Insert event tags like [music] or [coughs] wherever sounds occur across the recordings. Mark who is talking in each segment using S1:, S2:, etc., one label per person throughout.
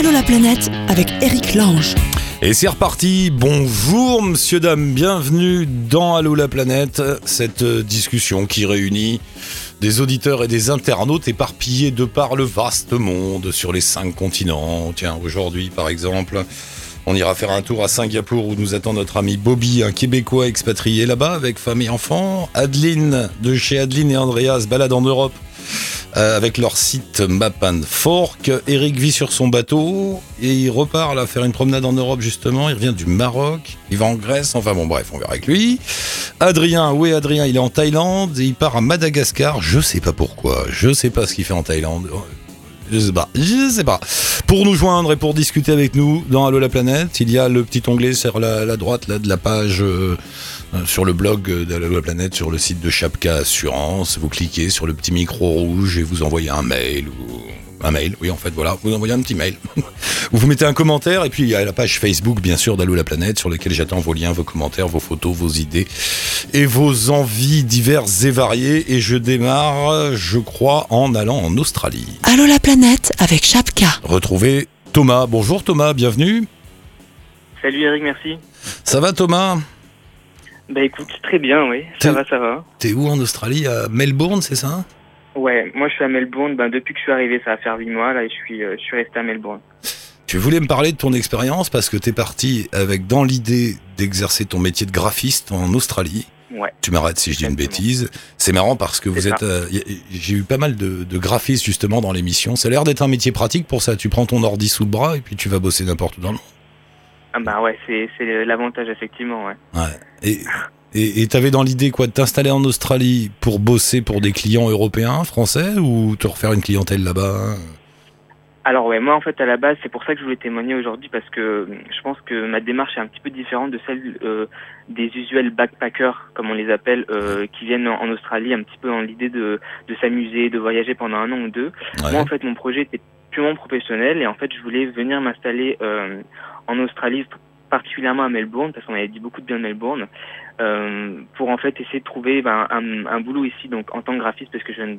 S1: Allô la planète avec Eric Lange.
S2: Et c'est reparti. Bonjour, monsieur, dame. Bienvenue dans Allô la planète. Cette euh, discussion qui réunit des auditeurs et des internautes éparpillés de par le vaste monde sur les cinq continents. Tiens, aujourd'hui, par exemple. On ira faire un tour à Singapour où nous attend notre ami Bobby, un Québécois expatrié là-bas avec femme et enfants. Adeline de chez Adeline et Andreas balade en Europe euh, avec leur site Map and Fork. Eric vit sur son bateau et il repart là faire une promenade en Europe justement. Il revient du Maroc, il va en Grèce. Enfin bon, bref, on verra avec lui. Adrien, est Adrien? Il est en Thaïlande et il part à Madagascar. Je sais pas pourquoi. Je sais pas ce qu'il fait en Thaïlande. Je sais pas, je sais pas. Pour nous joindre et pour discuter avec nous dans Allo la planète, il y a le petit onglet sur la, droite là, de la page euh, euh, sur le blog d'Allo la planète, sur le site de Chapka Assurance. Vous cliquez sur le petit micro rouge et vous envoyez un mail ou un mail, oui en fait voilà, vous envoyez un petit mail. vous [laughs] vous mettez un commentaire et puis il y a la page Facebook bien sûr d'Allo la planète sur laquelle j'attends vos liens, vos commentaires, vos photos, vos idées et vos envies diverses et variées et je démarre je crois en allant en Australie.
S1: Allô la planète avec Chapka.
S2: Retrouvez Thomas. Bonjour Thomas, bienvenue.
S3: Salut Eric, merci.
S2: Ça va Thomas?
S3: Bah écoute, très bien, oui. Ça va, ça va.
S2: T'es où en Australie? À Melbourne, c'est ça?
S3: Ouais, moi je suis à Melbourne. Ben, depuis que je suis arrivé, ça va faire 8 mois là et je suis, euh, je suis resté à Melbourne.
S2: Tu voulais me parler de ton expérience parce que t'es parti avec dans l'idée d'exercer ton métier de graphiste en Australie.
S3: Ouais.
S2: Tu m'arrêtes si je dis une bêtise. C'est marrant parce que vous êtes. Euh, J'ai eu pas mal de, de graphistes justement dans l'émission. Ça a l'air d'être un métier pratique pour ça. Tu prends ton ordi sous le bras et puis tu vas bosser n'importe où dans le monde.
S3: Ah bah ouais, c'est l'avantage effectivement, ouais.
S2: Ouais. Et et t'avais dans l'idée quoi de t'installer en Australie pour bosser pour des clients européens, français, ou te refaire une clientèle là-bas
S3: alors ouais, moi en fait à la base c'est pour ça que je voulais témoigner aujourd'hui parce que je pense que ma démarche est un petit peu différente de celle euh, des usuels backpackers comme on les appelle euh, qui viennent en, Australie un petit peu dans l'idée de, de s'amuser, de voyager pendant un an ou deux. Moi en fait mon projet était purement professionnel et en fait je voulais venir m'installer euh, en Australie particulièrement à Melbourne parce qu'on avait dit beaucoup de bien de Melbourne euh, pour en fait essayer de trouver ben, un, un, boulot ici donc en tant que graphiste parce que je viens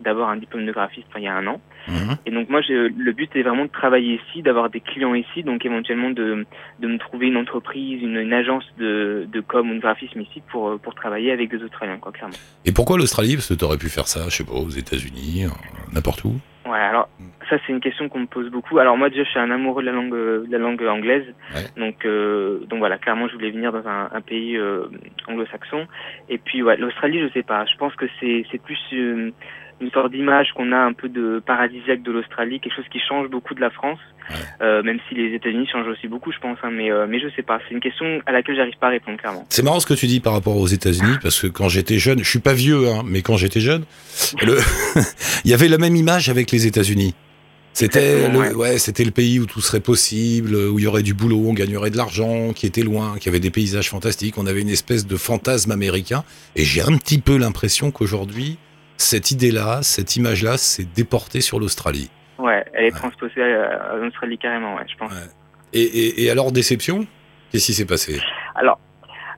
S3: d'avoir un diplôme de graphiste il y a un an. Mhm. et donc moi le but est vraiment de travailler ici d'avoir des clients ici donc éventuellement de, de me trouver une entreprise une, une agence de, de com ou de graphisme ici pour pour travailler avec des Australiens quoi clairement.
S2: Et pourquoi l'Australie? Parce que tu aurais pu faire ça je sais pas aux États-Unis n'importe où?
S3: Ouais, alors ça c'est une question qu'on me pose beaucoup. Alors moi déjà je suis un amoureux de la langue de la langue anglaise, donc euh, donc voilà clairement je voulais venir dans un, un pays euh, anglo-saxon. Et puis ouais l'Australie je sais pas, je pense que c'est c'est plus euh, une sorte d'image qu'on a un peu de paradisiaque de l'Australie, quelque chose qui change beaucoup de la France, euh, même si les États-Unis changent aussi beaucoup, je pense. Hein, mais euh, mais je sais pas, c'est une question à laquelle j'arrive pas à répondre clairement.
S2: C'est marrant ce que tu dis par rapport aux États-Unis, parce que quand j'étais jeune, je suis pas vieux, hein, mais quand j'étais jeune, [laughs] le... [laughs] il y avait la même image avec les États-Unis. C'était le, ouais, c'était le pays où tout serait possible, où il y aurait du boulot, on gagnerait de l'argent, qui était loin, qui avait des paysages fantastiques. On avait une espèce de fantasme américain. Et j'ai un petit peu l'impression qu'aujourd'hui, cette idée-là, cette image-là, s'est déportée sur l'Australie.
S3: Ouais, elle est transposée à l'Australie carrément, ouais, je pense.
S2: Et, et, et, alors, déception? Qu'est-ce qui s'est passé?
S3: Alors,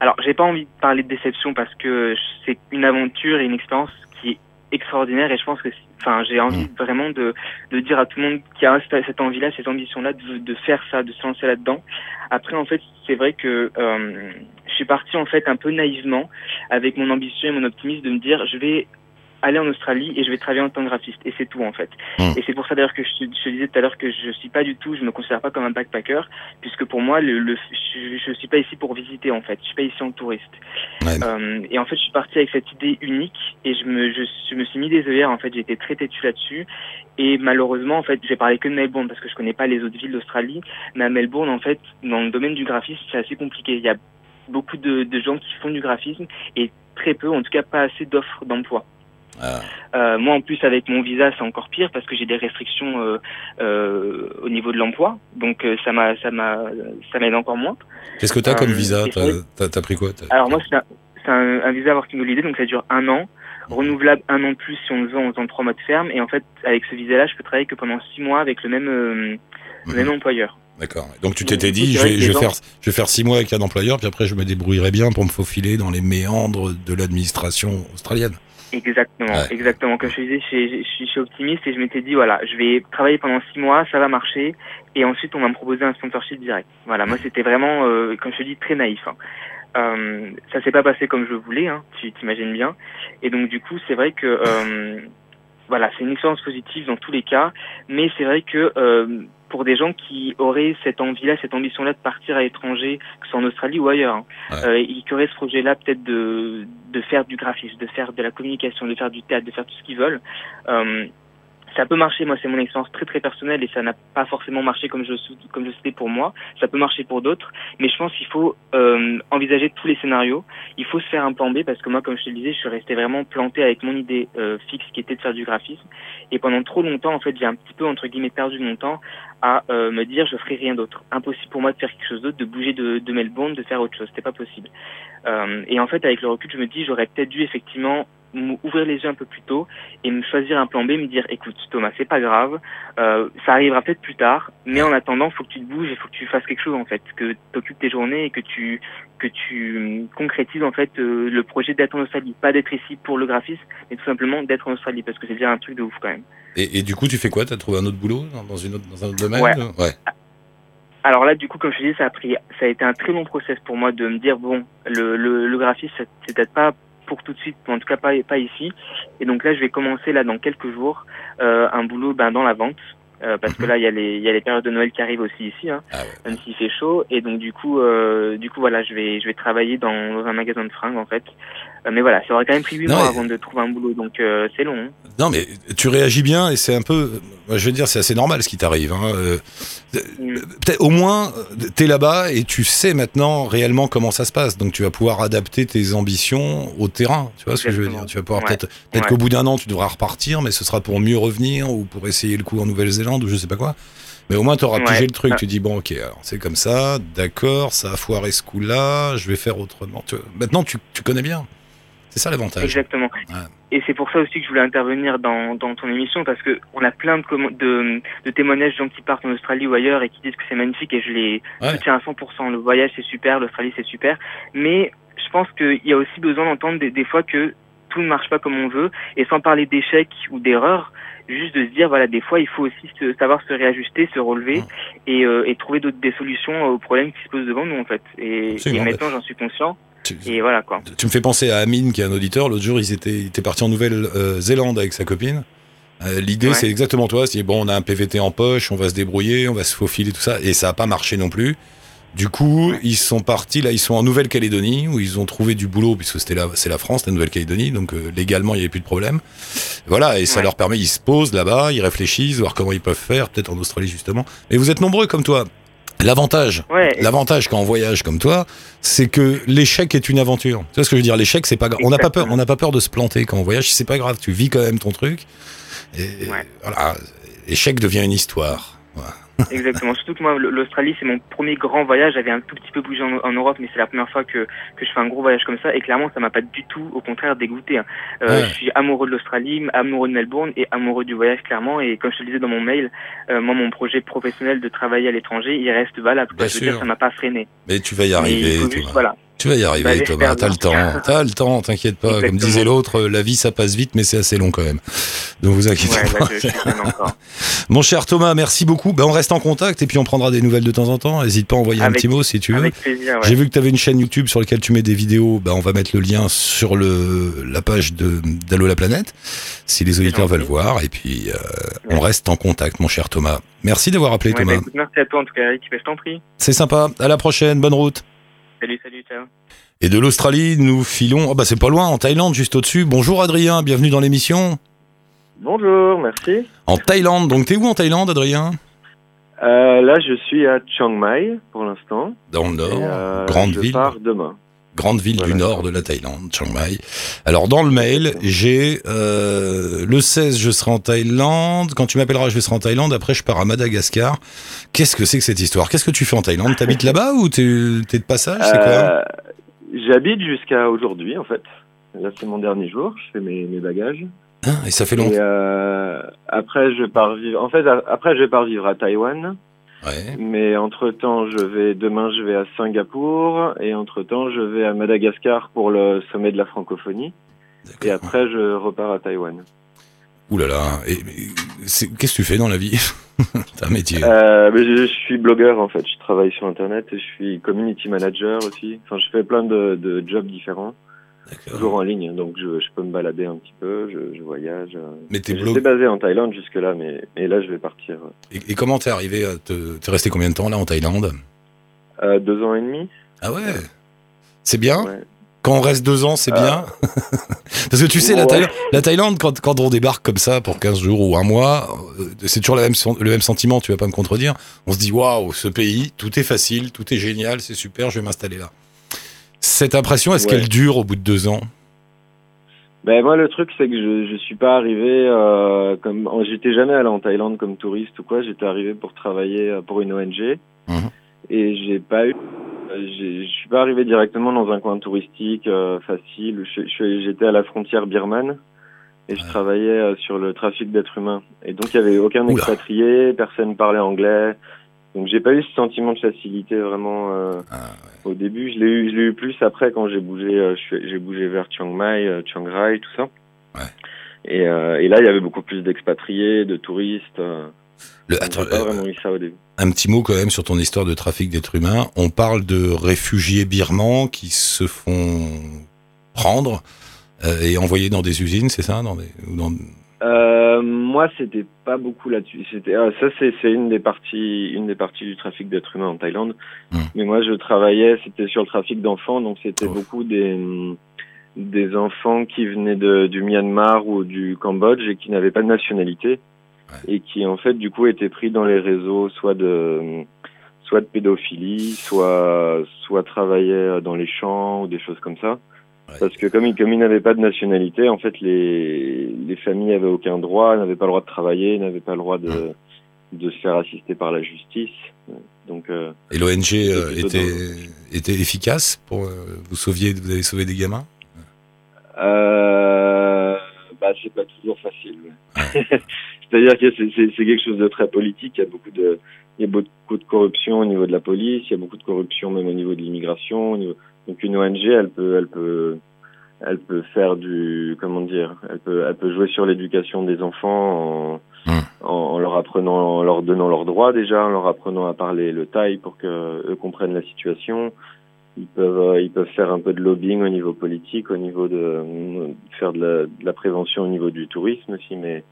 S3: alors j'ai pas envie de parler de déception parce que c'est une aventure et une expérience qui est extraordinaire et je pense que enfin j'ai envie mmh. vraiment de, de dire à tout le monde qui a cette envie là cette ambition là de, de faire ça de se lancer là dedans après en fait c'est vrai que euh, je suis parti en fait un peu naïvement avec mon ambition et mon optimisme de me dire je vais aller en Australie et je vais travailler en tant que graphiste. Et c'est tout en fait. Hmm. Et c'est pour ça d'ailleurs que je, te disais tout à l'heure que je suis pas du tout, je me considère pas comme un backpacker, puisque pour moi, le, le je, je suis pas ici pour visiter en fait. Je suis pas ici en touriste. Euh, et en fait, je suis parti avec cette idée unique et je me, je, je me suis mis des œillères. En fait, j'étais très têtu là-dessus. Et malheureusement, en fait, j'ai parlé que de Melbourne parce que je connais pas les autres villes d'Australie. Mais à Melbourne, en fait, dans le domaine du graphisme, c'est assez compliqué. Il y a beaucoup de, de gens qui font du graphisme et très peu, en tout cas pas assez d'offres d'emploi. Ah. Euh, moi, en plus, avec mon visa, c'est encore pire parce que j'ai des restrictions euh, euh, au niveau de l'emploi. Donc, ça m'a, ça m'a, ça m'aide encore moins.
S2: Qu'est-ce que t'as comme visa T'as as, pris quoi
S3: Alors moi, c'est un, un, visa working holiday, donc ça dure un an, renouvelable un an de plus si on le veut en faisant trois mois de ferme. Et en fait, avec ce visa-là, je peux travailler que pendant six mois avec le même, mhm. employeur.
S2: D'accord. Donc tu t'étais dit, je vais, je vais faire, je vais faire six mois avec un employeur, puis après je me débrouillerai bien pour me faufiler dans les méandres de l'administration australienne.
S3: Exactement,
S2: Ouais.
S3: exactement. Comme je te disais, je, suis- je suis je suis optimiste et je m'étais dit voilà, je vais travailler pendant six mois, ça va marcher, et ensuite on va me proposer un sponsorship direct. Voilà, moi c'était vraiment, euh, comme je te dis, très naïf. Hein. Euh, ça s'est pas passé comme je voulais, hein, tu t'imagines bien. Et donc du coup, c'est vrai que euh, voilà, c'est une expérience positive dans tous les cas, mais c'est vrai que euh, pour des gens qui auraient cette envie-là, cette ambition-là de partir à l'étranger, que ce soit en Australie ou ailleurs, hein,
S2: Ouais.
S3: euh, et qui auraient ce projet-là peut-être de, de faire du graphisme, de faire de la communication, de faire du théâtre, de faire tout ce qu'ils veulent. Euh, ça peut marcher, moi c'est mon expérience très très personnelle et ça n'a pas forcément marché comme je comme je sais pour moi. Ça peut marcher pour d'autres, mais je pense qu'il faut euh, envisager tous les scénarios. Il faut se faire un plan B parce que moi, comme je te le disais, je suis resté vraiment planté avec mon idée euh, fixe qui était de faire du graphisme. Et pendant trop longtemps, en fait, j'ai un petit peu entre guillemets perdu mon temps à euh, me dire je ferai rien d'autre. Impossible pour moi de faire quelque chose d'autre, de bouger de, de Melbourne, de faire autre chose. C'était pas possible. Euh, et en fait, avec le recul, je me dis j'aurais peut-être dû effectivement m'ouvrir les yeux un peu plus tôt et me choisir un plan B, me dire écoute Thomas, c'est pas grave, euh, ça arrivera peut-être plus tard, mais en attendant, faut que tu te bouges et faut que tu fasses quelque chose en fait, que tu occupes tes journées et que tu que tu concrétises en fait euh, le projet d'être en Australie, pas d'être ici pour le graphisme, mais tout simplement d'être en Australie parce que c'est déjà un truc de ouf quand même.
S2: Et, et du coup, tu fais quoi? T'as trouvé un autre boulot dans, une autre, dans un autre domaine?
S3: Ouais.
S2: ouais.
S3: Alors là, du coup, comme je te disais, ça a pris, ça a été un très long process pour moi de me dire bon, le le, le graphisme, c'est peut-être pas pour tout de suite, en tout cas pas pas ici. Et donc là, je vais commencer là dans quelques jours euh, un boulot ben, dans la vente. euh, parce que
S2: Mhm.
S3: là, il y a les il y a les périodes de Noël qui arrivent aussi ici, hein,
S2: Ah ouais.
S3: même s'il fait chaud. Et donc du coup, euh, du coup voilà, je vais je vais travailler dans, dans un magasin de fringues en fait. Euh, mais voilà, ça aurait quand même pris huit
S2: Non,
S3: mois
S2: et-
S3: avant de trouver un boulot, donc euh, c'est long. hein.
S2: Non, mais tu réagis bien et c'est un peu. Je veux dire, c'est assez normal ce qui t'arrive. Hein. Euh,
S3: Mm.
S2: Peut-être au moins, euh, t'es là-bas et tu sais maintenant réellement comment ça se passe. Donc tu vas pouvoir adapter tes ambitions au terrain. Tu vois ce que je veux dire? Tu vas pouvoir
S3: Ouais.
S2: peut-être peut-être
S3: Ouais.
S2: qu'au bout d'un an, tu devras repartir, mais ce sera pour mieux revenir ou pour essayer le coup en Nouvelle-Zélande ou je sais pas quoi. Mais au moins, tu auras
S3: Ouais.
S2: pigé le truc.
S3: Ah.
S2: Tu dis, bon, ok, alors c'est comme ça, d'accord, ça a foiré ce coup-là, je vais faire autrement. Tu vois, Maintenant, tu, tu connais bien. C'est ça l'avantage.
S3: Exactement.
S2: Ouais.
S3: Et c'est pour ça aussi que je voulais intervenir dans, dans ton émission parce que on a plein de, de, de témoignages de gens qui partent en Australie ou ailleurs et qui disent que c'est magnifique et je les
S2: Ouais.
S3: soutiens à 100%. Le voyage c'est super, l'Australie c'est super, mais je pense qu'il y a aussi besoin d'entendre des, des fois que tout ne marche pas comme on veut et sans parler d'échecs ou d'erreurs, juste de se dire voilà des fois il faut aussi se- savoir se réajuster, se relever et, euh, et trouver des solutions aux problèmes qui se posent devant nous en fait. Et, maintenant j'en suis conscient
S2: Tu-
S3: et voilà quoi.
S2: Tu me fais penser à Amine, qui est un auditeur. L'autre jour, ils étaient, il était parti en Nouvelle-Zélande avec sa copine. Euh, L'idée,
S3: Ouais.
S2: c'est exactement toi. C'est bon, on a un PVT en poche, on va se débrouiller, on va se faufiler, tout ça. Et ça n'a pas marché non plus. Du coup, ils sont partis, là, ils sont en Nouvelle-Calédonie, où ils ont trouvé du boulot, puisque c'était là, c'est la France, la Nouvelle-Calédonie, donc euh, légalement, il n'y avait plus de problème. Voilà, et ça
S3: Ouais.
S2: leur permet, ils se posent là-bas, ils réfléchissent, voir comment ils peuvent faire, peut-être en Australie, justement. Et vous êtes nombreux comme toi. L'avantage,
S3: Ouais.
S2: L'avantage quand on voyage comme toi, c'est que l'échec est une aventure. Tu vois ce que je veux dire? L'échec, c'est pas grave. On n'a pas peur. On n'a pas peur de se planter quand on voyage. C'est pas grave. Tu vis quand même ton truc. Et
S3: Ouais.
S2: voilà, l'échec devient une histoire. Voilà.
S3: Exactement. Surtout que moi, l'Australie, c'est mon premier grand voyage. J'avais un tout petit peu bougé en, en Europe, mais c'est la première fois que, que je fais un gros voyage comme ça. Et clairement, ça m'a pas du tout, au contraire, dégoûté. hein. Euh,
S2: Ouais.
S3: Je suis amoureux de l'Australie, amoureux de Melbourne et amoureux du voyage, clairement. Et comme je te le disais dans mon mail, euh, moi, mon projet professionnel de travailler à l'étranger, il reste valable.
S2: Bien
S3: je veux
S2: sûr.
S3: dire, ça m'a pas freiné.
S2: Mais tu vas y arriver.
S3: juste, voilà.
S2: Tu vas y
S3: Bah,
S2: arriver,
S3: j'espère
S2: Thomas. T'as le temps. T'as le temps. T'inquiète pas. Comme disait l'autre, euh, la vie, ça passe vite, mais c'est assez long quand même. Donc vous inquiétez
S3: Ouais,
S2: pas.
S3: là, je, je. [laughs]
S2: Mon cher Thomas, merci beaucoup. Ben, on reste en contact et puis on prendra des nouvelles de temps en temps. N'hésite pas à envoyer un petit mot si tu veux.
S3: Ouais.
S2: J'ai vu que tu avais une chaîne YouTube sur laquelle tu mets des vidéos. Ben, on va mettre le lien sur le, la page d'Allo la planète, si les auditeurs veulent voir. Et puis, euh, on reste en contact, mon cher Thomas. Merci d'avoir appelé
S3: bah,
S2: Thomas.
S3: écoute, merci à toi, en tout cas, Eric. Je t'en prie.
S2: C'est sympa. À la prochaine. Bonne route.
S3: Salut, salut, ciao.
S2: Et de l'Australie, nous filons. Oh, bah, c'est pas loin, en Thaïlande, juste au-dessus. Bonjour Adrien, bienvenue dans l'émission.
S4: Bonjour, merci.
S2: En Thaïlande. Donc, t'es où en Thaïlande, Adrien?
S4: Euh, là, je suis à Chiang Mai pour l'instant.
S2: Dans le nord.
S4: euh,
S2: grande
S4: je
S2: ville.
S4: pars demain.
S2: Grande ville du nord de la Thaïlande, Chiang Mai. Alors dans le mail, j'ai euh, le 16, je serai en Thaïlande. Quand tu m'appelleras, je serai en Thaïlande. Après, je pars à Madagascar. Qu'est-ce que c'est que cette histoire? Qu'est-ce que tu fais en Thaïlande? T'habites là-bas ou t'es t'es de passage? C'est quoi?
S4: Euh, J'habite jusqu'à aujourd'hui, en fait. Là, c'est mon dernier jour. Je fais mes, mes bagages.
S2: Hein, Et ça fait longtemps.
S4: euh, après, je pars vivre. En fait, après, je pars vivre à Taïwan.
S2: Ouais.
S4: Mais entre temps, je vais demain, je vais à Singapour. Et entre temps, je vais à Madagascar pour le sommet de la francophonie. Et après, je repars à Taïwan.
S2: Ouh là là. Qu'est-ce que tu fais dans la vie? [laughs] T'as un métier.
S4: Euh, mais je, je suis blogueur en fait. Je travaille sur Internet et je suis community manager aussi. Enfin, je fais plein de, de jobs différents. Toujours en ligne. Donc, je, je peux me balader un petit peu. Je, je voyage. euh.
S2: Mais t'es blog.
S4: basé en Thaïlande jusque là, mais, mais là, je vais partir.
S2: Et, et comment t'es arrivé te. T'es resté combien de temps là en Thaïlande?
S4: Euh, deux ans et demi.
S2: Ah ouais? C'est bien?
S4: Ouais.
S2: Quand on reste deux ans, c'est bien? [laughs] Parce que tu sais, la. Thaïlande, la Thaïlande, quand, quand on débarque comme ça pour 15 jours ou un mois, euh, c'est toujours la même, sen- le même sentiment, tu vas pas me contredire. On se dit, waouh, ce pays, tout est facile, tout est génial, c'est super, je vais m'installer là. Cette impression, est-ce
S4: Ouais.
S2: qu'elle dure au bout de deux ans?
S4: Ben moi le truc c'est que je je suis pas arrivé euh, comme j'étais jamais allé en Thaïlande comme touriste ou quoi. J'étais arrivé pour travailler euh, pour une ONG
S2: Mhm.
S4: et j'ai pas eu euh, je suis pas arrivé directement dans un coin touristique euh, facile. J'étais à la frontière birmane et je travaillais sur le trafic d'êtres humains. Et donc il y avait aucun
S2: Oula.
S4: expatrié personne parlait anglais donc j'ai pas eu ce sentiment de facilité vraiment euh,
S2: Ah,
S4: au début, je l'ai eu, je l'ai eu plus après quand j'ai bougé, euh, j'ai bougé vers Chiang Mai, euh, Chiang Rai, tout ça.
S2: Ouais.
S4: Et, euh, et là, il y avait beaucoup plus d'expatriés, de touristes.
S2: le- attends,
S4: pas vraiment eu ça au début.
S2: un petit mot quand même sur ton histoire de trafic d'êtres humains. On parle de réfugiés birmans qui se font prendre et envoyer dans des usines, c'est ça? Dans des, ou dans...
S4: Euh, moi, c'était pas beaucoup là-dessus. C'était ah, ça, c'est une des parties, une des parties du trafic d'êtres humains en Thaïlande.
S2: Hmm.
S4: Mais moi, je travaillais, c'était sur le trafic d'enfants, donc c'était
S2: Oh.
S4: beaucoup des des enfants qui venaient de, du Myanmar ou du Cambodge et qui n'avaient pas de nationalité et qui en fait du coup étaient pris dans les réseaux soit de soit de pédophilie, soit soit travaillaient dans les champs ou des choses comme ça.
S2: Ouais.
S4: Parce que comme ils, comme ils n'avaient pas de nationalité, en fait, les, les familles avaient aucun droit, n'avaient pas le droit de travailler, n'avaient pas le droit de, de se faire assister par la justice. Donc, euh,
S2: Et l'ONG euh, était, était efficace pour euh, vous sauviez, vous avez sauvé des gamins?
S4: Bah, c'est pas toujours facile. ouais. [laughs] C'est-à-dire que c'est, quelque chose de très politique. Il y a beaucoup de, il y a beaucoup de corruption au niveau de la police. Il y a beaucoup de corruption même au niveau de l'immigration. niveau- Donc une ONG, elle peut, elle peut, elle peut faire du, comment dire, elle peut, elle peut jouer sur l'éducation des enfants en,
S2: Hmm.
S4: en, en leur apprenant, en leur donnant leurs droits déjà, en leur apprenant à parler le thaï pour que eux comprennent la situation. Ils peuvent, euh, ils peuvent faire un peu de lobbying au niveau politique, au niveau de euh, faire de la, de la prévention au niveau du tourisme aussi, mais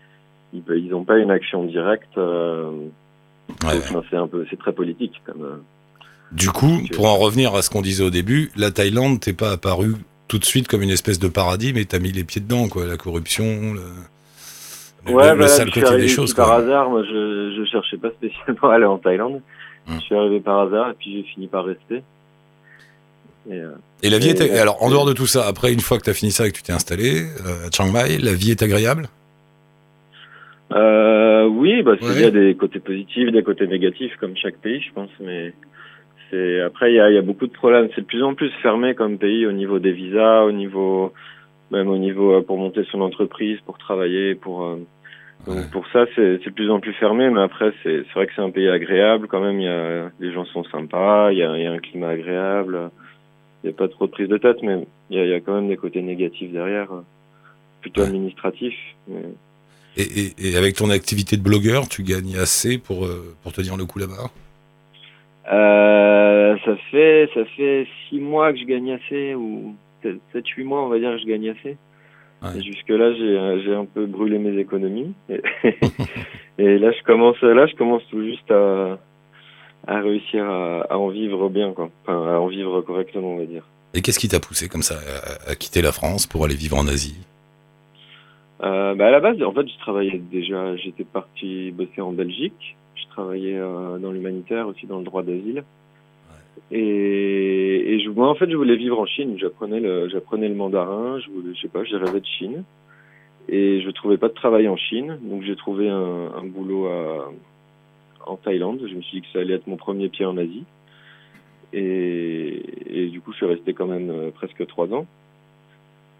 S4: ils, pe- ils ont pas une action directe. euh,
S2: Ouais.
S4: c'est un peu, c'est très politique comme.
S2: Du coup, pour en revenir à ce qu'on disait au début, la Thaïlande t'es pas apparu tout de suite comme une espèce de paradis, mais t'as mis les pieds dedans, quoi. La corruption, le, le-
S4: Ouais,
S2: le
S4: bah,
S2: sale
S4: je suis
S2: côté des choses,
S4: par
S2: quoi.
S4: hasard. Moi, je, je cherchais pas spécialement à aller en Thaïlande.
S2: Hmm.
S4: Je suis arrivé par hasard et puis j'ai fini par rester. Et, euh,
S2: Et la vie
S4: Et
S2: était.
S4: la-
S2: Alors, en dehors de tout ça, après, une fois que t'as fini ça et que tu t'es installé euh, à Chiang Mai, la vie est agréable?
S4: Euh, oui, bah, c'est- il y a des côtés positifs, des côtés négatifs, comme chaque pays, je pense. Mais c'est après, il y a, il y a beaucoup de problèmes. C'est de plus en plus fermé comme pays au niveau des visas, au niveau même au niveau euh, pour monter son entreprise, pour travailler, pour euh, donc
S2: Ouais.
S4: pour ça, c'est de plus en plus fermé. Mais après, c'est c'est vrai que c'est un pays agréable quand même. Il y a les gens sont sympas, il y a, il y a un climat agréable. Il n'y a pas trop de prise de tête, mais il y a, il y a quand même des côtés négatifs derrière, euh, plutôt
S2: Ouais.
S4: administratifs. mais-
S2: et, et- et avec ton activité de blogueur, tu gagnes assez pour, pour te dire le coup là-bas?
S4: Euh, ça fait ça fait six mois que je gagne assez ou peut-être sept huit mois on va dire que je gagne assez.
S2: Ouais.
S4: Jusque là j'ai j'ai un peu brûlé mes économies et, [laughs] et là je commence là je commence tout juste à à réussir à, à en vivre bien quoi. Enfin à en vivre correctement on va dire.
S2: Et qu'est-ce qui t'a poussé comme ça à, à quitter la France pour aller vivre en Asie?
S4: Euh, bah à la base en fait je travaillais déjà j'étais parti bosser en Belgique. Je travaillais euh, dans l'humanitaire aussi dans le droit d'asile. Et, et je, moi, en fait, je voulais vivre en Chine. J'apprenais le, j'apprenais le mandarin. Je voulais, je sais pas, j'ai rêvé de Chine. Et je trouvais pas de travail en Chine. Donc, j'ai trouvé un, un boulot à, en Thaïlande. Je me suis dit que ça allait être mon premier pied en Asie. Et, et du coup, je suis resté quand même euh, presque trois ans.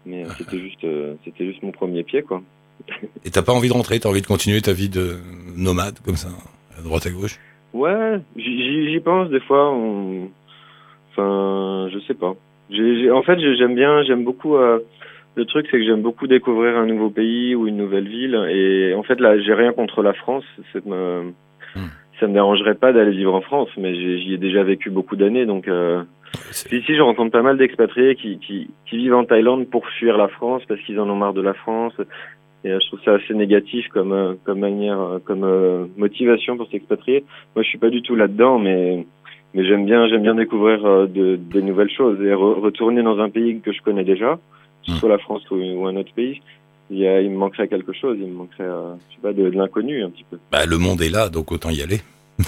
S4: Mais euh, [laughs] c'était juste, c'était juste mon premier pied, quoi.
S2: Et t'as pas envie de rentrer? T'as envie de continuer ta vie de nomade comme ça, à droite à gauche?
S4: Ouais, j'y- pense des fois. On... Enfin, je sais pas. En fait, j'ai- j'aime bien, j'aime beaucoup. euh, Le truc, c'est que j'aime beaucoup découvrir un nouveau pays ou une nouvelle ville. Et en fait, là, j'ai rien contre la France. Me...
S2: Hmm.
S4: Ça me dérangerait pas d'aller vivre en France, mais j'y ai déjà vécu beaucoup d'années. Donc, euh... Ici, je rencontre pas mal d'expatriés qui, qui, qui vivent en Thaïlande pour fuir la France parce qu'ils en ont marre de la France. Et euh, je trouve ça assez négatif comme, euh, comme manière, euh, comme motivation pour s'expatrier. Moi, je suis pas du tout là-dedans, mais mais j'aime bien, j'aime bien découvrir de, des nouvelles choses et re- retourner dans un pays que je connais déjà, que ce
S2: Mm.
S4: soit la France ou, ou un autre pays. Il, y a, il me manquerait quelque chose, il me manquerait, je sais pas, de, de l'inconnu un petit peu.
S2: Bah, le monde est là, donc autant y aller. [laughs]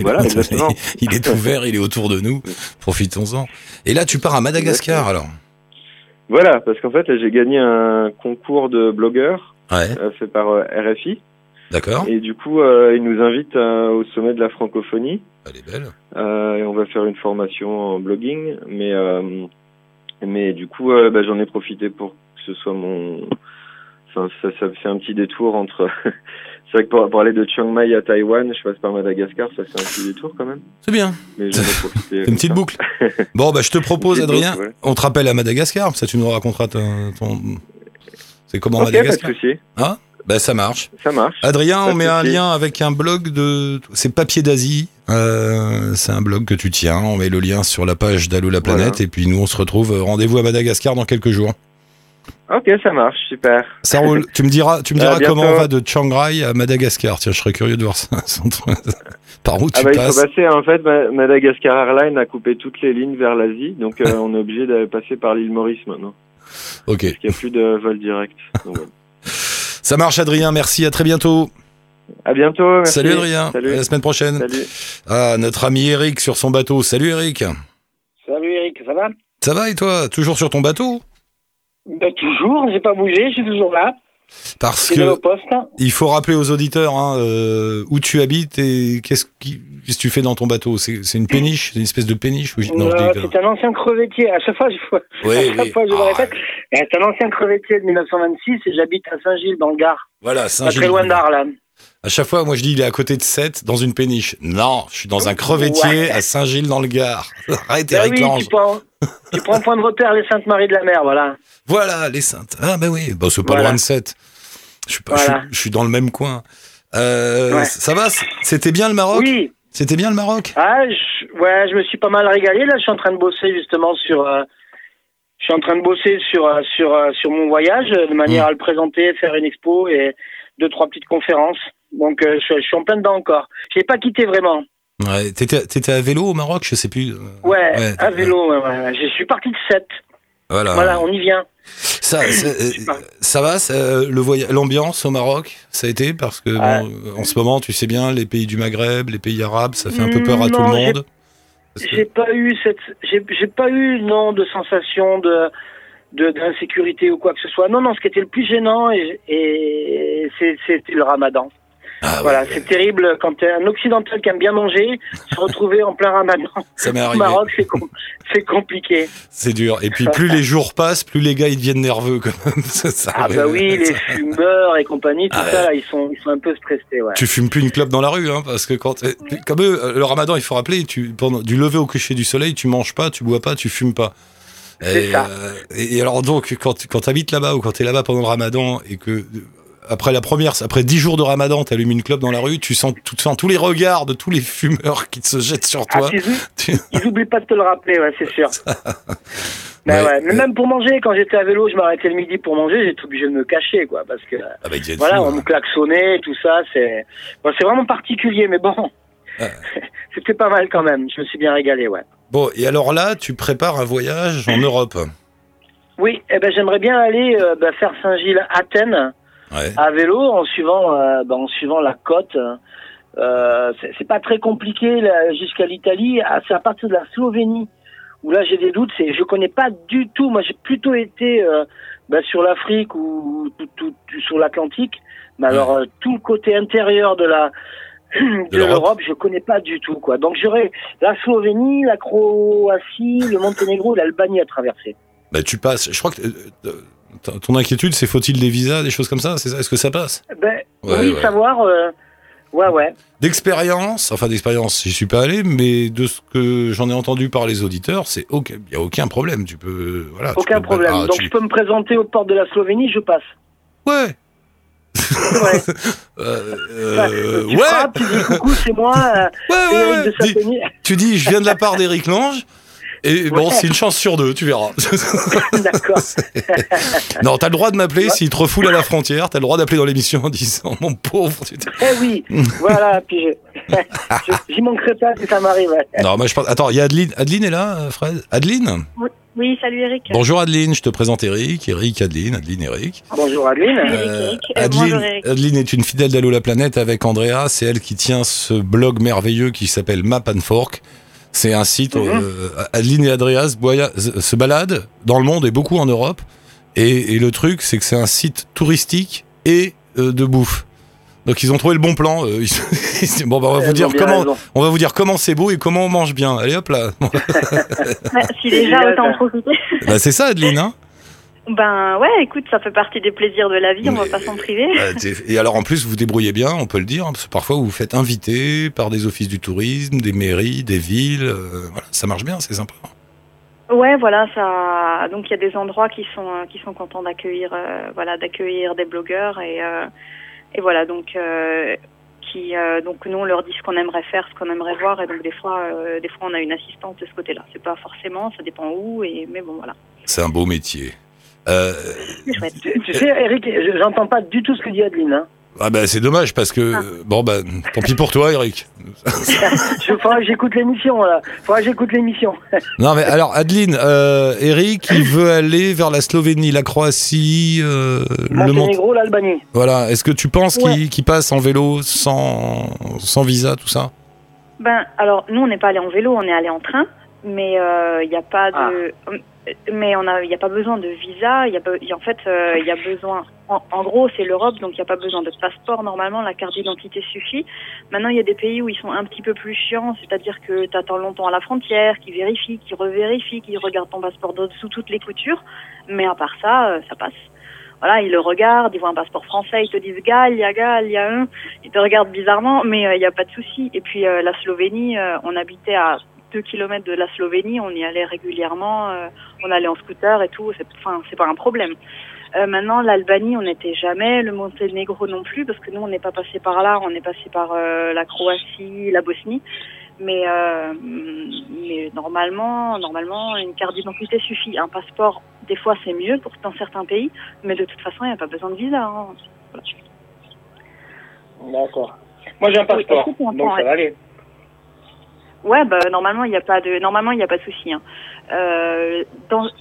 S4: Voilà, exactement. [laughs]
S2: Il est ouvert, il est autour de nous. Profitons-en. Et là, tu pars à Madagascar, alors.
S4: Voilà, parce qu'en fait, là, j'ai gagné un concours de blogueurs
S2: Ouais,
S4: euh, fait par euh, RFI,
S2: d'accord.
S4: et du coup, euh, ils nous invitent au sommet de la francophonie.
S2: Elle est belle.
S4: Euh, et on va faire une formation en blogging, mais euh, mais du coup, bah, j'en ai profité pour que ce soit mon. Enfin, ça, ça fait un petit détour entre. C'est vrai que pour, pour aller de Chiang Mai à Taïwan, je passe par Madagascar, ça fait un petit détour quand même.
S2: C'est bien.
S4: Mais. [laughs]
S2: C'est une petite
S4: ça.
S2: boucle. [laughs] Bon, bah, je te propose, Adrien,
S4: boucle, ouais.
S2: on te rappelle à Madagascar, ça tu nous raconteras ton... ton- C'est comment
S4: Ok, pas de
S2: Madagascar
S4: souci,
S2: Bah, ça marche.
S4: ça marche.
S2: Adrien, on met un lien avec un blog de... C'est Papier d'Asie. Euh, c'est un blog que tu tiens. On met le lien sur la page d'Allo la planète.
S4: Voilà.
S2: Et puis nous, on se retrouve. euh, Rendez-vous à Madagascar dans quelques jours.
S4: Ok, ça marche, super.
S2: Ça roule. tu me diras, tu me diras comment on va de Chiang Rai à Madagascar. Tiens, je serais curieux de voir ça. [laughs] Par où tu
S4: Ah bah, il
S2: passes
S4: faut passer, en fait, Ma- Madagascar Airlines a coupé toutes les lignes vers l'Asie, donc euh, [laughs] on est obligé de passer par l'île Maurice maintenant,
S2: Ok.
S4: parce qu'il n'y a plus de vol direct. [laughs] Donc.
S2: Ça marche, Adrien. Merci. À très bientôt.
S4: À bientôt, merci.
S2: Salut, Adrien.
S4: Salut.
S2: À la semaine prochaine.
S4: Salut.
S2: Ah, notre ami Eric sur son bateau. Salut, Eric.
S5: Salut Eric, ça va?
S2: Ça va et toi? Toujours sur ton bateau?
S5: Ben, Toujours, j'ai pas bougé, je suis toujours là.
S2: Parce que
S5: poste.
S2: il faut rappeler aux auditeurs hein, euh, où tu habites et qu'est-ce qui- qu'est-ce que tu fais dans ton bateau? C'est une péniche, c'est une espèce de péniche? Non,
S5: c'est un ancien crevettier. À chaque fois, je,
S2: Oui,
S5: à chaque
S2: oui.
S5: fois, je le
S2: Ah,
S5: répète. Euh, C'est un ancien crevettier de 1926 et j'habite à Saint-Gilles, dans le Gard.
S2: Voilà,
S5: Pas
S2: Saint-Gilles.
S5: très loin d'Arles.
S2: À chaque fois, moi je dis il est à côté de Sète dans une péniche. Non, je suis dans un crevettier à Saint-Gilles dans le Gard. [laughs] Arrête
S5: Ben
S2: Eric
S5: oui,
S2: Lange.
S5: tu prends, tu prends point de repère les Saintes Maries de la Mer, voilà.
S2: Voilà, les Saintes. Ah bah oui, bah, c'est pas
S5: Voilà.
S2: loin de Sète. Je suis, pas, je,
S5: Voilà.
S2: suis, je suis dans le même coin. Euh,
S5: Ouais.
S2: Ça va? C'était bien le Maroc?
S5: Oui,
S2: C'était bien le Maroc?
S5: Ah, je, ouais, je me suis pas mal régalé. Là, je suis en train de bosser justement sur. euh, je suis en train de bosser sur euh, sur sur mon voyage de manière
S2: Mm.
S5: à le présenter, faire une expo et deux trois petites conférences. Donc, euh, je, je suis en plein dedans encore. Je l'ai pas quitté vraiment.
S2: Ouais, t'étais, t'étais à vélo au Maroc, je sais plus.
S5: Ouais,
S2: Ouais,
S5: à vélo. Ouais, ouais. Je suis parti de 7.
S2: Voilà.
S5: Voilà, on y vient.
S2: Ça, [coughs] ça, euh, ça va, ça, euh, le voyage, l'ambiance au Maroc, ça a été? Parce que
S5: Ah.
S2: bon, en ce moment, tu sais bien, les pays du Maghreb, les pays arabes, ça fait un peu peur à
S5: Mm,
S2: tout le
S5: j'ai-
S2: monde. Parce que-
S5: J'ai pas eu cette, j'ai j'ai pas eu non de sensation de d'insécurité ou quoi que ce soit. Non, non, ce qui était le plus gênant et, et c'est- c'était le Ramadan.
S2: Ah
S5: voilà,
S2: ouais,
S5: c'est terrible quand t'es un occidental qui aime bien manger, se retrouver en plein Ramadan
S2: ça m'est
S5: au
S2: arrivé.
S5: Maroc, c'est com- c'est compliqué.
S2: C'est dur. Et puis plus les jours passent, plus les gars ils deviennent nerveux quand même. [laughs] Ça, ça-
S5: Ah bah oui, les fumeurs et compagnie, tout
S2: Ah
S5: ça,
S2: ouais.
S5: là, ils sont ils sont un peu stressés.
S2: Tu fumes plus une clope dans la rue, hein, parce que quand comme eux, euh, le Ramadan, il faut rappeler, tu pendant du lever au coucher du soleil, tu manges pas, tu bois pas, tu fumes pas.
S5: C'est ça.
S2: euh, et, et alors donc quand tu- quand t'habites là-bas ou quand t'es là-bas pendant le Ramadan et que euh, après la première, après dix jours de Ramadan, t'allumes une clope dans la rue, tu sens, tu sens tous les regards de tous les fumeurs qui se jettent sur
S5: Ah,
S2: toi.
S5: ils, [laughs]
S2: Tu-
S5: ils oublient pas de te le rappeler, ouais, c'est sûr. [laughs] Mais
S2: Ouais.
S5: ouais, mais même pour manger, quand j'étais à vélo, je m'arrêtais le midi pour manger, j'étais obligé de me cacher, quoi, parce que
S2: Ah bah, ils
S5: voilà, on me klaxonnait, tout ça, c'est bon, c'est vraiment particulier, mais bon, [laughs] c'était pas mal quand même. Je me suis bien régalé, ouais.
S2: Bon, et alors là, tu prépares un voyage en Europe.
S5: Oui, eh ben j'aimerais bien aller euh, bah, faire Saint-Gilles-Athènes
S2: Ouais.
S5: à vélo en suivant, euh, bah, en suivant la côte. Euh, c'est pas très compliqué jusqu'à l'Italie. Ah, c'est à partir de la Slovénie où là j'ai des doutes. C'est, je connais pas du tout. Moi, j'ai plutôt été euh, bah, sur l'Afrique ou tout, tout- tout sur l'Atlantique. Mais alors tout le côté intérieur de la de,
S2: l'Europe.
S5: l'Europe, je connais pas du tout quoi. Donc j'aurais la Slovénie, la Croatie, le Monténégro, l'Albanie à traverser.
S2: Bah, tu passes. Je crois que euh, euh, ton inquiétude, c'est faut-il des visas, des choses comme ça? C'est ça? Est-ce que ça passe?
S5: Ben,
S2: Ouais,
S5: oui,
S2: ouais.
S5: savoir. euh, Ouais, ouais.
S2: D'expérience, enfin d'expérience, j'y suis pas allé, mais de ce que j'en ai entendu par les auditeurs, c'est ok, il y a aucun problème. Tu peux, voilà. tu
S5: Aucun
S2: peux-
S5: problème.
S2: ah,
S5: Donc
S2: tu-
S5: je peux me présenter aux portes de la Slovénie, je passe.
S2: Ouais.
S5: Ouais. [laughs]
S2: Euh,
S5: Enfin,
S2: euh, ouais.
S5: tu dis coucou, c'est moi, euh, [laughs]
S2: Ouais, ouais,
S5: Eric
S2: ouais.
S5: de
S2: Dis-
S5: Saint-Denis.
S2: tu dis, je viens de la part d'Éric Lange. Et bon,
S5: Ouais.
S2: c'est une chance sur deux, tu verras. [laughs]
S5: D'accord.
S2: non, t'as le droit de m'appeler s'il te refoule à la frontière. T'as le droit d'appeler dans l'émission en disant mon pauvre. tu
S5: Eh oui, voilà, puis je- j'y manquerai pas si ça m'arrive. ouais.
S2: Non, moi je pense. Attends, il y a Adeline. Adeline est là, euh, Fred? Adeline?
S6: Oui, salut Eric.
S2: Bonjour Adeline, je te présente Eric. Eric, Adeline, Adeline, Eric.
S5: Bonjour Adeline.
S6: Eric,
S2: Euh,
S6: Eric. Euh,
S2: Adeline,
S6: bonjour, Eric.
S2: Adeline est une fidèle d'Allo la planète avec Andrea. C'est elle qui tient ce blog merveilleux qui s'appelle Map and Fork. C'est un site. Euh, Adeline et Andrea se, boya- se se baladent dans le monde et beaucoup en Europe. Et, et le truc, c'est que c'est un site touristique et euh, de bouffe. Donc ils ont trouvé le bon plan. euh, ils- [laughs] bon, bah, on va vous dire comment.
S5: raison.
S2: On va vous dire comment c'est beau et comment on mange bien. Allez hop là. [laughs]
S6: Si déjà, autant profiter. [laughs]
S2: Bah, c'est ça Adeline. Hein
S6: Ben ouais, écoute, ça fait partie des plaisirs de la vie, on va
S2: Mais-
S6: pas s'en priver.
S2: T'es- Et alors en plus, vous vous débrouillez bien, on peut le dire, hein, parce que parfois vous vous faites inviter par des offices du tourisme, des mairies, des villes. euh, voilà, ça marche bien, c'est sympa.
S6: Ouais, voilà, ça. Donc il y a des endroits qui sont euh, qui sont contents d'accueillir, euh, voilà, d'accueillir des blogueurs et euh, et voilà donc. euh, qui, euh, donc nous on leur dit ce qu'on aimerait faire, ce qu'on aimerait voir et donc des fois euh, des fois on a une assistante de ce côté-là. C'est pas forcément, ça dépend où et mais bon voilà.
S2: C'est un beau métier. Euh.
S5: Tu, tu sais, Eric, je- j'entends pas du tout ce que dit Adeline. Hein.
S2: Ah bah c'est dommage parce que
S6: Ah.
S2: bon bah tant pis pour toi, Eric. [laughs]
S5: Je faudra que j'écoute l'émission, là. Faudra que j'écoute l'émission. [laughs]
S2: Non mais alors Adeline, euh, Eric, il veut aller vers la Slovénie, la Croatie, euh, le Mont.
S5: Monténégro, l'Albanie.
S2: Voilà. Est-ce que tu penses
S6: Ouais.
S2: qu'il passe en vélo sans sans visa, tout ça?
S6: Ben, alors, nous, on n'est pas allé en vélo, on est allé en train, mais il n'y a pas de.
S5: Ah.
S6: Mais a, il n'y a pas besoin de visa. Il y a, y a- en fait, il y a besoin. En, gros, c'est l'Europe, donc il n'y a pas besoin de passeport. Normalement, la carte d'identité suffit. Maintenant, il y a des pays où ils sont un petit peu plus chiants, c'est-à-dire que tu attends longtemps à la frontière, qui vérifient, qui revérifient, qui regardent ton passeport sous toutes les coutures. Mais à part ça, euh, ça passe. Voilà, ils le regardent, ils voient un passeport français, ils te disent Galia, Galia, hein. ils te regardent bizarrement, mais euh, il n'y a pas de souci. Et puis euh, la Slovénie, euh, on habitait à 2 kilomètres de la Slovénie, on y allait régulièrement, euh, on allait en scooter et tout, c'est enfin, c'est pas un problème. Euh, maintenant, l'Albanie, on n'était jamais, le Monténégro non plus, parce que nous, on n'est pas passé par là, on est passé par euh, la Croatie, la Bosnie. Mais, mais normalement, normalement, une carte d'identité suffit. Un passeport, des fois, c'est mieux pour dans certains pays, mais de toute façon, il n'y a pas besoin de visa. hein. Voilà.
S5: D'accord. Moi, j'ai un passeport, donc ça va aller.
S6: Ouais, bah normalement il n'y a pas de normalement il n'y a pas de souci. Hein. Euh,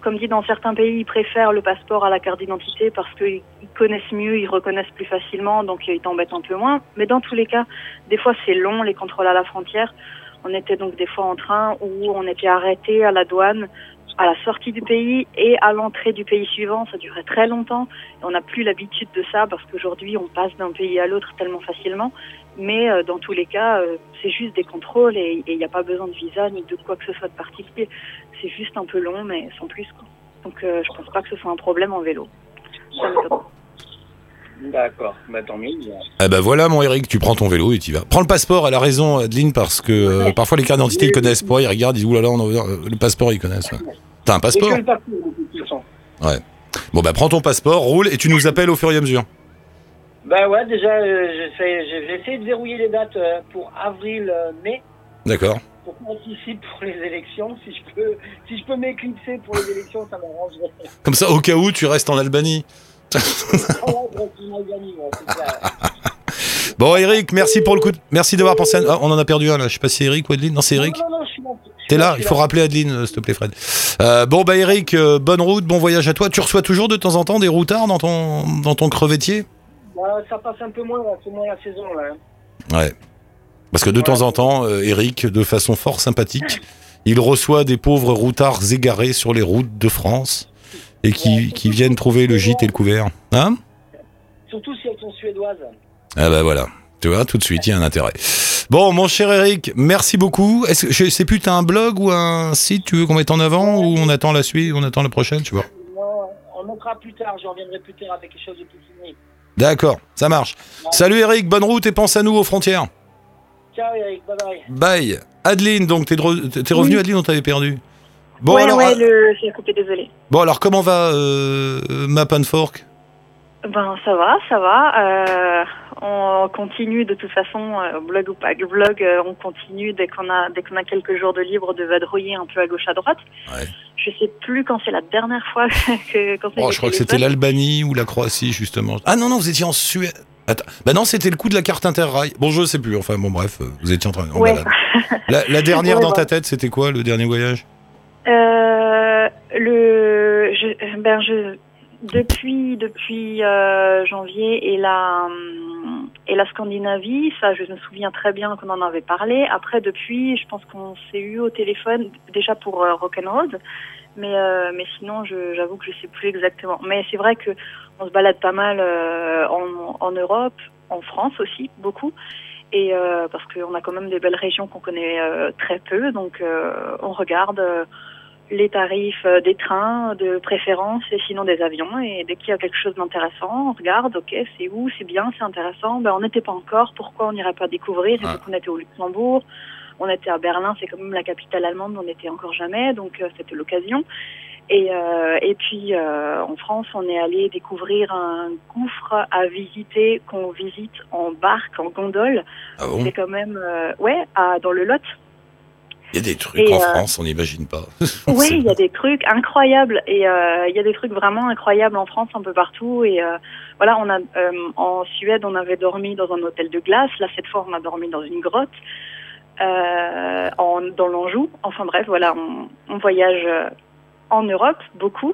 S6: comme dit dans certains pays, ils préfèrent le passeport à la carte d'identité parce qu'ils ils connaissent mieux, ils reconnaissent plus facilement, donc ils t'embêtent un peu moins. Mais dans tous les cas, des fois c'est long les contrôles à la frontière. On était donc des fois en train où on était arrêté à la douane à la sortie du pays et à l'entrée du pays suivant. Ça durait très longtemps. On n'a plus l'habitude de ça parce qu'aujourd'hui on passe d'un pays à l'autre tellement facilement. Mais euh, dans tous les cas, euh, c'est juste des contrôles et il n'y a pas besoin de visa ni de quoi que ce soit de particulier. C'est juste un peu long, mais sans plus. Quoi. Donc euh, je pense pas que ce soit un problème en vélo.
S5: D'accord, bah tant mieux.
S2: Ah bah voilà mon Eric, tu prends ton vélo et tu vas. Prends le passeport, elle a raison Adeline, parce que euh, parfois les cartes d'identité ils connaissent pas, ils regardent, ils disent oulala, on a- le passeport ils connaissent. ouais. T'as un passeport?
S5: Façon.
S2: Bon bah prends ton passeport, roule et tu nous appelles au fur et à mesure.
S5: Bah ouais, déjà, euh, j'ai essayé de verrouiller les dates euh, pour avril-mai.
S2: D'accord.
S5: pour qu'on anticipe pour les élections. Si je peux, si je peux m'éclipser pour les élections, ça m'arrangerait.
S2: Comme ça au cas où tu restes en Albanie.
S5: Ouais, ouais, c'est clair. [laughs]
S2: Bon Eric, merci pour le coup. de- Merci d'avoir pensé à. Ah, on en a perdu un là, je sais pas si c'est Eric ou Adeline. Non c'est Eric.
S5: Non, non, non, je suis là. Je suis
S2: T'es là, il faut rappeler Adeline, euh, s'il te plaît Fred. Euh, bon bah Eric, euh, bonne route, bon voyage à toi. Tu reçois toujours de temps en temps des routards dans ton dans ton crevettier?
S5: Bah, ça passe un peu moins, c'est moins la saison, là. hein.
S2: Ouais. Parce que de temps en temps, euh, Eric, de façon fort sympathique, il reçoit des pauvres routards égarés sur les routes de France et qui, qui viennent trouver le gîte et le couvert. Hein?
S5: Surtout si elles sont suédoises.
S2: Ah bah voilà. Tu vois, tout de suite, il y a un intérêt. Bon, mon cher Eric, merci beaucoup. Est-ce que je sais plus, t'as un blog ou un site tu veux qu'on mette en avant ou on attend la suite, on attend la prochaine, tu vois?
S5: Non, on mettra plus tard, je reviendrai plus tard avec quelque chose de plus fini.
S2: D'accord, ça marche. Salut Eric, bonne route et pense à nous aux frontières.
S5: Ciao Eric, bye bye.
S2: Bye. Adeline, donc t'es, de re- t'es revenu Adeline, on t'avait perdu. Bon
S6: ouais,
S2: alors,
S6: ouais,
S2: ah,
S6: le... j'ai coupé, désolé.
S2: bon alors comment va euh, Map and Fork
S6: Ben ça va, ça va. Euh, on continue de toute façon, euh, blog ou pas blog, euh, on continue dès qu'on a dès qu'on a quelques jours de libre de vadrouiller un peu à gauche à droite.
S2: Ouais.
S6: Je sais plus quand c'est la dernière fois [laughs] que quand
S2: Oh, je crois que c'était l'Albanie ou la Croatie justement. Ah non non, vous étiez en Suède. Attends, bah non, c'était le coup de la carte Interrail. Bon, je sais plus. Enfin bon, bref, vous étiez en train. en
S6: Ouais. [laughs]
S2: La, la dernière
S6: Ouais,
S2: dans
S6: bon.
S2: ta tête, c'était quoi le dernier voyage?
S6: Euh, le, je, ben je, depuis depuis euh, janvier et la hum, et la Scandinavie, ça je me souviens très bien qu'on en avait parlé. Après depuis, je pense qu'on s'est eu au téléphone déjà pour euh, Rock'n'Roll, mais euh, mais sinon j'avoue que je sais plus exactement. Mais c'est vrai que on se balade pas mal euh, en, Europe, en France aussi beaucoup. Et euh, parce qu'on a quand même des belles régions qu'on connaît euh, très peu, donc euh, on regarde euh, les tarifs euh, des trains de préférence et sinon des avions. Et dès qu'il y a quelque chose d'intéressant, on regarde, ok, c'est où, c'est bien, c'est intéressant. Ben, on n'était pas encore, pourquoi on n'irait pas découvrir? Donc on était au Luxembourg, on était à Berlin, c'est quand même la capitale allemande, on n'était encore jamais, donc euh, c'était l'occasion. Et, euh, et puis euh, en France, on est allé découvrir un gouffre à visiter qu'on visite en barque, en gondole.
S2: Ah bon?
S6: C'est quand même, euh, ouais, à, dans le Lot.
S2: Il y a des trucs
S6: Et,
S2: en
S6: euh,
S2: France, on n'imagine pas. [laughs]
S6: Oui, il y a des trucs incroyables et euh, il y a des trucs vraiment incroyables en France un peu partout et euh, voilà, on a en Suède on avait dormi dans un hôtel de glace, là cette fois on a dormi dans une grotte en, dans l'Anjou. Enfin bref, voilà, on, on voyage en Europe beaucoup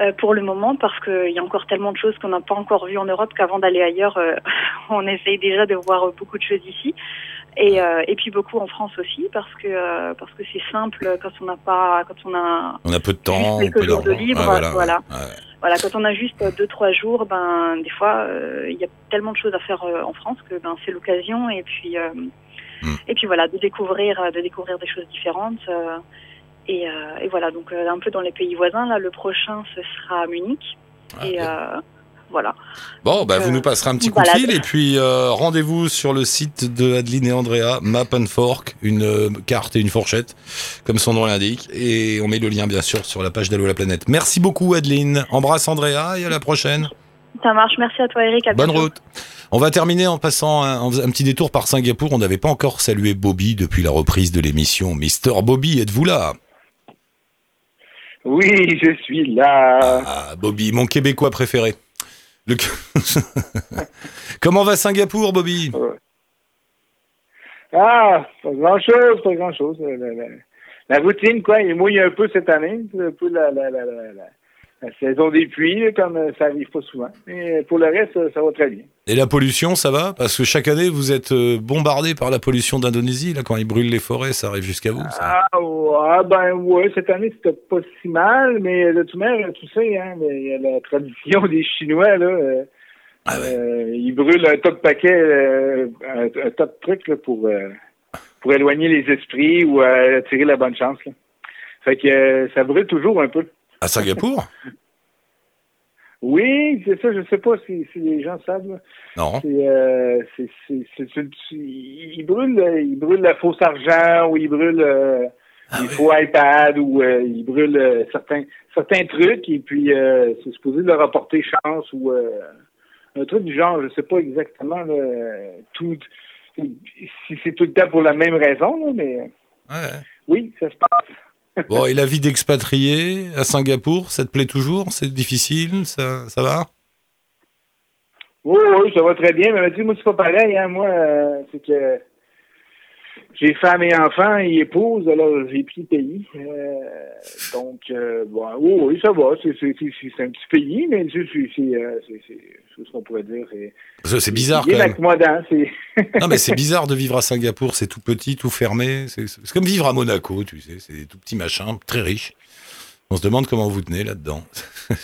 S6: euh, pour le moment parce qu'il y a encore tellement de choses qu'on n'a pas encore vues en Europe qu'avant d'aller ailleurs, euh, [laughs] on essaye déjà de voir beaucoup de choses ici. Et, euh, et puis beaucoup en France aussi parce que euh, parce que c'est simple quand on n'a pas quand on a
S2: On a peu de temps,
S6: Juste
S2: peu
S6: quelques jours de libre,
S2: Ouais,
S6: voilà.
S2: Ouais.
S6: voilà quand on a juste deux trois jours ben des fois euh, il y a tellement de choses à faire euh, en France que ben c'est l'occasion et puis euh,
S2: Mm.
S6: et puis voilà de découvrir de découvrir des choses différentes euh, et, euh, et voilà donc euh, un peu dans les pays voisins là le prochain ce sera à Munich
S2: Ah,
S6: et
S2: bien.
S6: Euh, voilà
S2: Bon, bah, vous
S6: euh,
S2: nous passerez un petit coup de fil et puis euh, rendez-vous sur le site de Adeline et Andrea, Map and Fork, une euh, carte et une fourchette, comme son nom l'indique. Et on met le lien, bien sûr, sur la page d'Allo la planète. Merci beaucoup, Adeline. Embrasse Andrea et à la prochaine.
S6: ça marche merci à toi Eric à
S2: Bonne
S6: bientôt.
S2: route. On va terminer en passant un petit détour par Singapour. On n'avait pas encore salué Bobby depuis la reprise de l'émission. Mister Bobby, êtes-vous là?
S7: Oui, je suis là.
S2: Ah, Bobby, mon Québécois préféré. Le... [laughs] Comment va Singapour, Bobby?
S7: Ah, pas grand-chose, pas grand-chose. La, routine, quoi, il mouille un peu cette année. Un peu la, la, la, saison des pluies, comme euh, ça arrive pas souvent. Mais pour le reste, ça, va très bien.
S2: Et la pollution, ça va? Parce que chaque année, vous êtes euh, bombardé par la pollution d'Indonésie. Là, quand ils brûlent les forêts, ça arrive jusqu'à vous. ça.
S7: Ah, ouais, ben ouais, cette année, c'était pas si mal, mais de toute manière, tu sais, hein, il y a la tradition [laughs] des Chinois, là. euh,
S2: Ah ouais.
S7: euh, ils brûlent un tas de paquets, euh, un, un tas de trucs là, pour, euh, pour éloigner les esprits ou euh, attirer la bonne chance. Là. Fait que euh, ça brûle toujours un peu.
S2: À Singapour [laughs]
S7: Oui, c'est ça, je sais pas si, si les gens savent. là.
S2: Non.
S7: C'est, euh, c'est, c'est, ils brûlent, ils brûlent la fausse argent ou ils brûlent euh,
S2: Ah
S7: les faux iPad ou euh, ils brûlent certains, certains trucs et puis c'est supposé leur apporter chance ou un truc du genre, je sais pas exactement là, tout, si c'est tout le temps pour la même raison, là, mais
S2: Ouais.
S7: oui, ça se passe.
S2: Bon, et la vie d'expatrié à Singapour, ça te plaît toujours? C'est difficile? Ça, ça va?
S7: Oui, oui, ça va très bien, mais sais, moi, c'est pas pareil, hein. Moi, euh, c'est que j'ai femme et enfants et épouse, alors j'ai pris le pays. Euh, donc, euh, bon, oui, oui, ça va. C'est, un petit pays, mais c'est, euh, ce qu'on pourrait dire. C'est,
S2: bizarre quand même. [laughs] Non, mais c'est bizarre de vivre à Singapour. C'est tout petit, tout fermé. C'est c'est comme vivre à Monaco, tu sais. C'est des tout petits machins, très riches. On se demande comment vous tenez là-dedans. [laughs]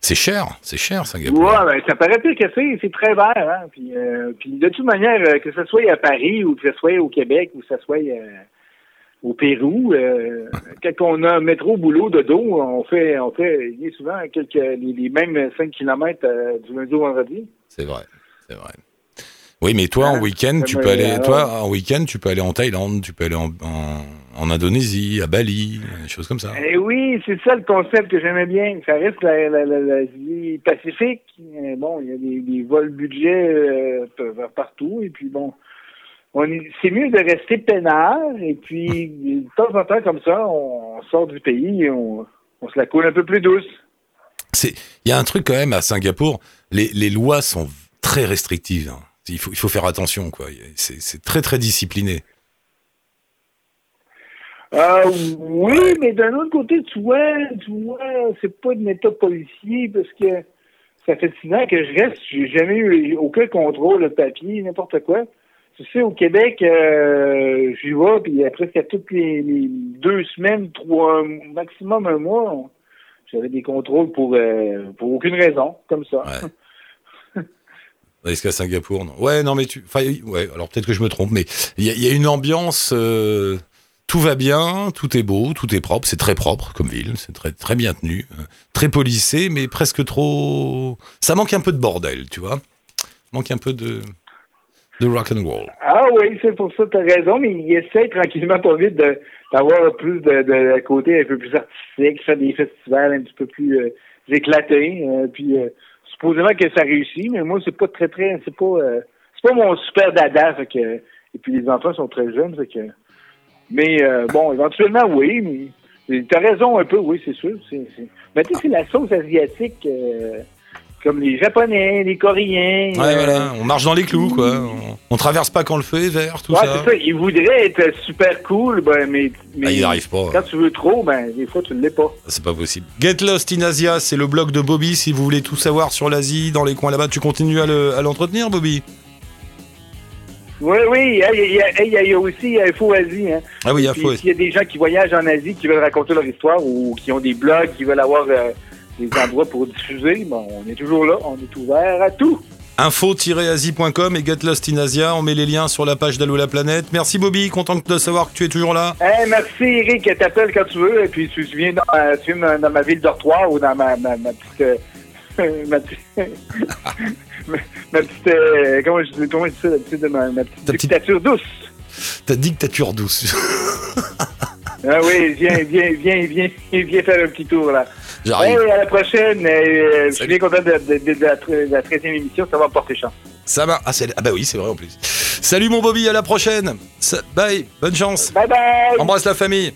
S2: C'est- cher, c'est cher Singapour.
S7: Ouais, ben, ça paraît pire que c'est, c'est très vert, hein. Puis, euh, puis de toute manière, euh, que ce soit à Paris ou que ce soit au Québec ou que ce soit euh, au Pérou. Euh, [laughs] quand on a un métro boulot de dos, on fait, on fait souvent quelques, les, les mêmes 5 km du lundi au vendredi.
S2: C'est vrai, c'est vrai. Oui, mais toi, en
S7: Ah,
S2: week-end, tu peux aller,
S7: alors-
S2: toi, en week-end, tu peux aller en Thaïlande, tu peux aller en, en, en Indonésie, à Bali, des choses comme ça.
S7: Eh oui, c'est ça le concept que j'aimais bien. Ça reste la, la, la, l'Asie Pacifique. Euh, Bon, il y a des, des vols budget euh, partout. Et puis bon, on est- c'est mieux de rester peinard. Et puis, [laughs] de temps en temps, comme ça, on sort du pays et on, on se la coule un peu plus douce.
S2: Il y a un truc quand même à Singapour, les, les lois sont très restrictives. hein. Il faut, il faut faire attention, quoi. C'est, c'est très, très discipliné.
S7: Ah oui, mais d'un autre côté, tu vois, tu vois, c'est pas une état policier parce que ça fait six ans que je reste, j'ai jamais eu aucun contrôle de papier, n'importe quoi. Tu sais, au Québec, euh, j'y vais, puis après, à toutes les, les deux semaines, trois, maximum un mois, j'avais des contrôles pour, euh, pour aucune raison, comme ça.
S2: Ouais. [laughs] Est-ce qu'à Singapour, non? Ouais, non, mais tu. Enfin, ouais, alors peut-être que je me trompe, mais il y, a- il y a une ambiance. euh, tout va bien, tout est beau, tout est propre. C'est très propre comme ville, c'est très, très bien tenu, euh, très policé, mais presque trop. Ça manque un peu de bordel, tu vois. Manque un peu de. de rock and roll.
S7: Ah oui, c'est pour ça, tu as raison, mais il essaie tranquillement pas vite d'avoir plus de, côté un peu plus artistique, faire des festivals un petit peu plus euh, éclatés. euh, puis supposément que ça réussit, mais moi c'est pas très très c'est pas c'est pas mon super dada, que et puis les enfants sont très jeunes, fait que mais euh, bon, éventuellement oui, mais t'as raison un peu, oui, c'est sûr. Mais tu sais, c'est la sauce asiatique euh, comme les Japonais, les Coréens.
S2: Ouais,
S7: euh,
S2: voilà, on marche dans les clous, quoi. On, on traverse pas quand le feu est vert, tout
S7: Ouais,
S2: ça.
S7: c'est ça. Ils voudraient être super cool, ben, mais, mais
S2: Ah, ils n'arrivent pas.
S7: quand tu veux trop, ben, des fois, tu ne l'es pas.
S2: C'est pas possible. Get Lost in Asia, c'est le blog de Bobby. Si vous voulez tout savoir sur l'Asie, dans les coins là-bas, tu continues à le- à l'entretenir, Bobby?
S7: Oui, oui, il y a, il y il il aussi Info Asie. Hein.
S2: Ah oui, il y a
S7: Puis. S'il y a des gens qui voyagent en Asie, qui veulent raconter leur histoire ou qui ont des blogs, qui veulent avoir euh, des endroits pour diffuser, bon, on est toujours là, on est ouvert à tout.
S2: Info-asie.com et Get Lost in Asia. On met les liens sur la page d'Allo la planète. Merci Bobby, content de savoir que tu es toujours là.
S7: Hey, merci Eric, t'appelles quand tu veux, et puis tu, viens dans, ma- tu viens dans, dans ma ville dortoir ou dans ma, ma, ma petite... euh, [laughs] ma petite... [laughs] ma, ma petite... euh, comment je comment je dis ça d'habitude, ma, ma petite
S2: Ta petite-
S7: dictature douce?
S2: Ta dictature douce. [laughs]
S7: Ah oui, viens, viens, viens, viens, viens faire un petit tour là.
S2: J'arrive.
S7: Hey, à la prochaine. euh, je suis
S2: Salut.
S7: bien content de, de- de- de la, tre- de la 13e émission, ça va porter chance.
S2: Ça va. Ah, ah bah oui, c'est vrai en plus. Salut mon Bobby, à la prochaine. Bye, bonne chance.
S7: Bye bye!
S2: Embrasse la famille.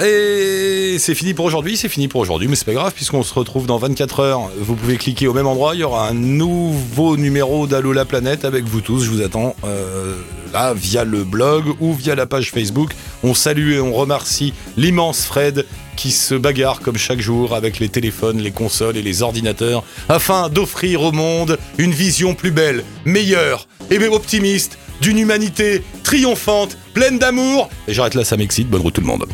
S2: Et c'est fini pour aujourd'hui, c'est fini pour aujourd'hui, mais c'est pas grave puisqu'on se retrouve dans 24 heures. Vous pouvez cliquer au même endroit, il y aura un nouveau numéro d'Allo la planète avec vous tous. Je vous attends euh, là via le blog ou via la page Facebook. On salue et on remercie l'immense Fred qui se bagarre comme chaque jour avec les téléphones, les consoles et les ordinateurs afin d'offrir au monde une vision plus belle, meilleure et même optimiste d'une humanité triomphante, pleine d'amour. Et j'arrête là, ça m'excite. Bonne route tout le monde.